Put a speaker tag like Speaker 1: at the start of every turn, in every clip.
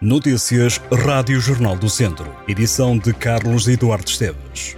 Speaker 1: Notícias Rádio Jornal do Centro. Edição de Carlos Eduardo Esteves.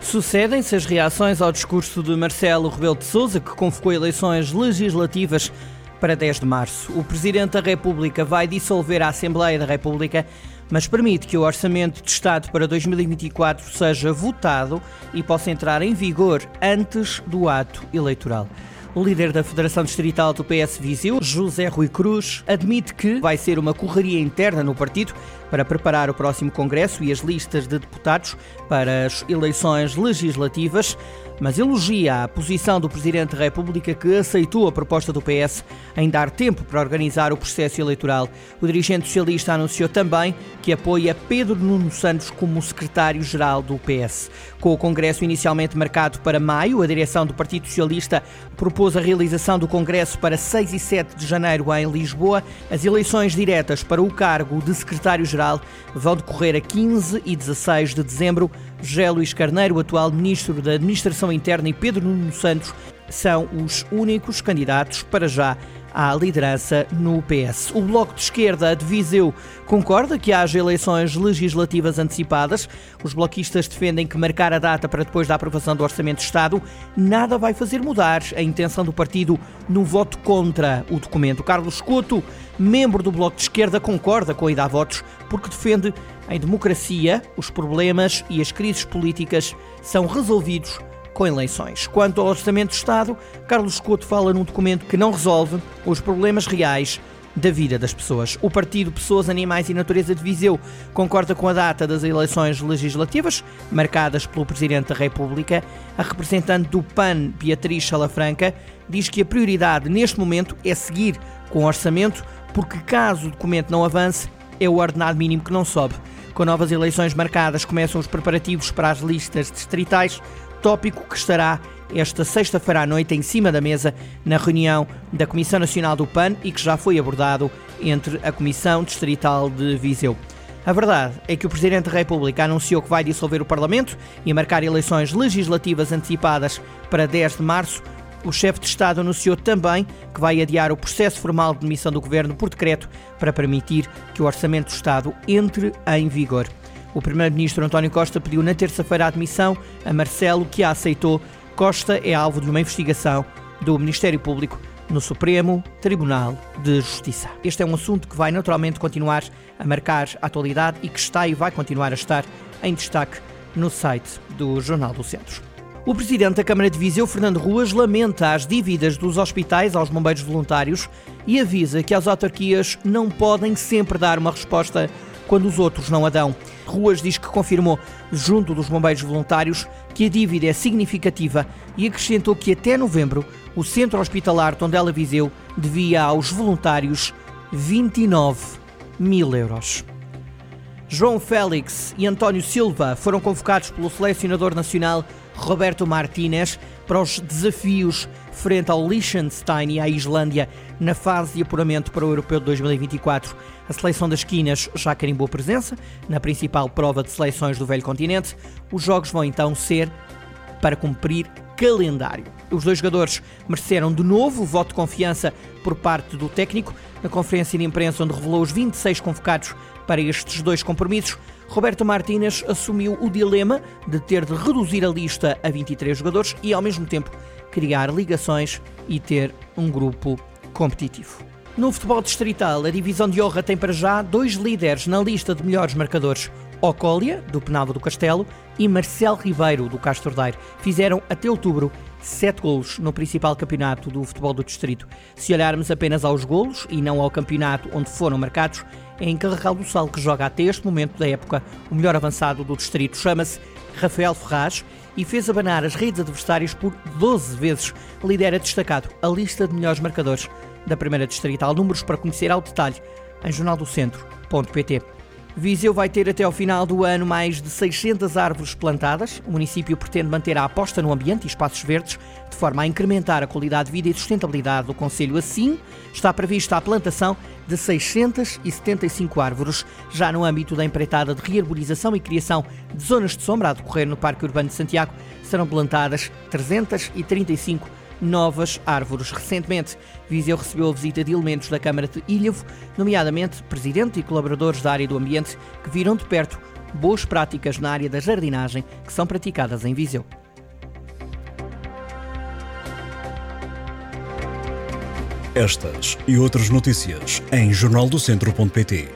Speaker 2: Sucedem-se as reações ao discurso de Marcelo Rebelo de Sousa, que convocou eleições legislativas para 10 de março. O Presidente da República vai dissolver a Assembleia da República, mas permite que o Orçamento de Estado para 2024 seja votado e possa entrar em vigor antes do ato eleitoral. O líder da Federação Distrital do PS Viseu, José Rui Cruz, admite que vai ser uma correria interna no partido para preparar o próximo Congresso e as listas de deputados para as eleições legislativas mas elogia a posição do Presidente da República que aceitou a proposta do PS em dar tempo para organizar o processo eleitoral. O dirigente socialista anunciou também que apoia Pedro Nuno Santos como secretário-geral do PS. Com o Congresso inicialmente marcado para maio, a direção do Partido Socialista propôs a realização do Congresso para 6 e 7 de janeiro em Lisboa. As eleições diretas para o cargo de secretário-geral vão decorrer a 15 e 16 de dezembro. José Luís Carneiro, atual Ministro da Administração Interna, e Pedro Nuno Santos são os únicos candidatos para já à liderança no PS. O Bloco de Esquerda de Viseu concorda que haja eleições legislativas antecipadas. Os bloquistas defendem que marcar a data para depois da aprovação do Orçamento de Estado nada vai fazer mudar a intenção do partido no voto contra o documento. Carlos Couto, membro do Bloco de Esquerda, concorda com a ida a votos porque defende em democracia os problemas e as crises políticas são resolvidos com eleições. Quanto ao Orçamento do Estado, Carlos Couto fala num documento que não resolve os problemas reais da vida das pessoas. O Partido Pessoas, Animais e Natureza de Viseu concorda com a data das eleições legislativas, marcadas pelo Presidente da República. A representante do PAN, Beatriz Salafranca, diz que a prioridade neste momento é seguir com o orçamento, porque caso o documento não avance, é o ordenado mínimo que não sobe. Com novas eleições marcadas, começam os preparativos para as listas distritais tópico que estará esta sexta-feira à noite em cima da mesa na reunião da Comissão Nacional do PAN e que já foi abordado entre a Comissão Distrital de Viseu. A verdade é que o Presidente da República anunciou que vai dissolver o Parlamento e marcar eleições legislativas antecipadas para 10 de março. O chefe de Estado anunciou também que vai adiar o processo formal de demissão do governo por decreto para permitir que o Orçamento do Estado entre em vigor. O primeiro-ministro António Costa pediu na terça-feira a admissão a Marcelo, que a aceitou. Costa é alvo de uma investigação do Ministério Público no Supremo Tribunal de Justiça. Este é um assunto que vai naturalmente continuar a marcar a atualidade e que está e vai continuar a estar em destaque no site do Jornal do Centro. O presidente da Câmara de Viseu, Fernando Ruas, lamenta as dívidas dos hospitais aos bombeiros voluntários e avisa que as autarquias não podem sempre dar uma resposta quando os outros não a dão. Ruas diz que confirmou, junto dos bombeiros voluntários, que a dívida é significativa e acrescentou que até novembro o centro hospitalar Tondela Viseu devia aos voluntários 29 mil euros. João Félix e António Silva foram convocados pelo selecionador nacional Roberto Martínez para os desafios frente ao Liechtenstein e à Islândia na fase de apuramento para o Europeu de 2024. A seleção das quinas já carimbou presença na principal prova de seleções do velho continente. Os jogos vão então ser para cumprir calendário. Os dois jogadores mereceram de novo o voto de confiança por parte do técnico. Na conferência de imprensa, onde revelou os 26 convocados para estes dois compromissos, Roberto Martínez assumiu o dilema de ter de reduzir a lista a 23 jogadores e, ao mesmo tempo, criar ligações e ter um grupo competitivo. No futebol distrital, a divisão de honra tem para já dois líderes na lista de melhores marcadores. Ocólia, do Penalva do Castelo, e Marcel Ribeiro, do Castro Daire, fizeram até outubro sete golos no principal campeonato do futebol do distrito. Se olharmos apenas aos golos e não ao campeonato onde foram marcados, é em Carregal do Sal que joga até este momento da época o melhor avançado do distrito. Chama-se Rafael Ferraz e fez abanar as redes adversárias por 12 vezes. Lidera destacado a lista de melhores marcadores da primeira distrital. Números para conhecer ao detalhe em jornaldocentro.pt. Viseu vai ter até ao final do ano mais de 600 árvores plantadas. O município pretende manter a aposta no ambiente e espaços verdes, de forma a incrementar a qualidade de vida e sustentabilidade do Conselho. Assim, está prevista a plantação de 675 árvores. Já no âmbito da empreitada de rearborização e criação de zonas de sombra a decorrer no Parque Urbano de Santiago, serão plantadas 335 novas árvores. Recentemente, Viseu recebeu a visita de elementos da Câmara de Ilhavo, nomeadamente presidente e colaboradores da área do ambiente, que viram de perto boas práticas na área da jardinagem que são praticadas em Viseu.
Speaker 1: Estas e outras notícias em jornaldocentro.pt.